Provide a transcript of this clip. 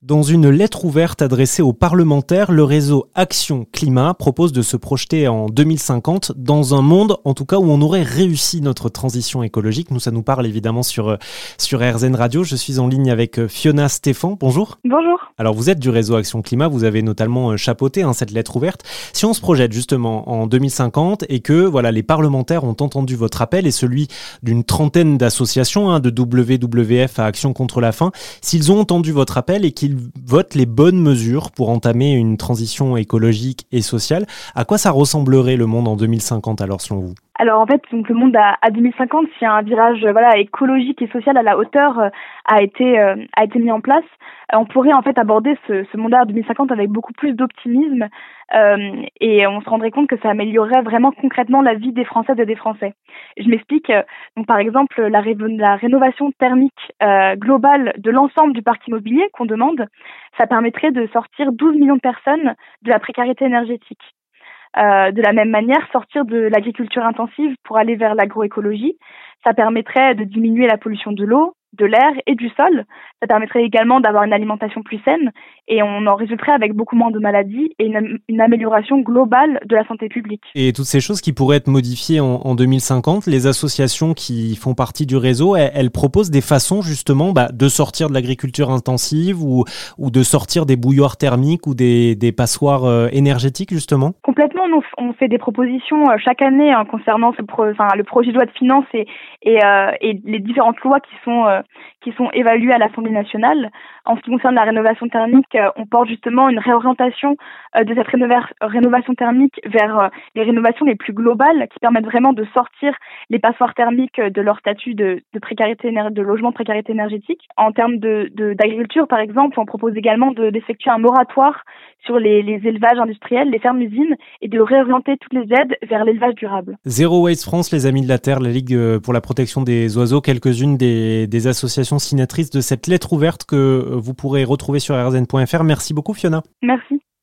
Dans une lettre ouverte adressée aux parlementaires, le réseau Action Climat propose de se projeter en 2050 dans un monde, en tout cas, où on aurait réussi notre transition écologique. Nous, ça nous parle évidemment sur, euh, sur RZN Radio. Je suis en ligne avec euh, Fiona Stéphan. Bonjour. Bonjour. Alors, vous êtes du réseau Action Climat. Vous avez notamment euh, chapeauté hein, cette lettre ouverte. Si on se projette justement en 2050 et que voilà, les parlementaires ont entendu votre appel et celui d'une trentaine d'associations, hein, de WWF à Action contre la faim, s'ils ont entendu votre appel et qu'ils vote les bonnes mesures pour entamer une transition écologique et sociale. À quoi ça ressemblerait le monde en 2050 alors selon vous? Alors en fait, donc le monde à, à 2050, si un virage voilà écologique et social à la hauteur euh, a été euh, a été mis en place, on pourrait en fait aborder ce, ce monde à 2050 avec beaucoup plus d'optimisme euh, et on se rendrait compte que ça améliorerait vraiment concrètement la vie des Françaises et des Français. Je m'explique. Donc par exemple, la, la rénovation thermique globale de l'ensemble du parc immobilier qu'on demande, ça permettrait de sortir 12 millions de personnes de la précarité énergétique. Euh, de la même manière, sortir de l'agriculture intensive pour aller vers l'agroécologie, ça permettrait de diminuer la pollution de l'eau, de l'air et du sol. Ça permettrait également d'avoir une alimentation plus saine et on en résulterait avec beaucoup moins de maladies et une, amélioration globale de la santé publique. Et toutes ces choses qui pourraient être modifiées en, 2050, les associations qui font partie du réseau, elles, proposent des façons justement bah, de sortir de l'agriculture intensive ou, ou de sortir des bouilloires thermiques ou des, des passoires euh, énergétiques justement? Complètement, on, fait des propositions euh, chaque année hein, concernant ce le projet de loi de finances et, et, euh, et les différentes lois qui sont qui sont évaluées à l'Assemblée nationale. En ce qui concerne la rénovation thermique, euh, on porte justement une réorientation euh, de cette rénovation thermique vers euh, les rénovations les plus globales qui permettent vraiment de sortir les passoires thermiques de leur statut de, précarité de logement de précarité énergétique. En termes de d'agriculture, par exemple, on propose également d'effectuer un moratoire sur les, élevages industriels, les fermes-usines, et de réorienter toutes les aides vers l'élevage durable. Zero Waste France, les Amis de la Terre, la Ligue pour la protection des oiseaux, quelques-unes des, des associations signatrices de cette lettre ouverte que vous pourrez retrouver sur rzn.fr. Merci beaucoup Fiona. Merci.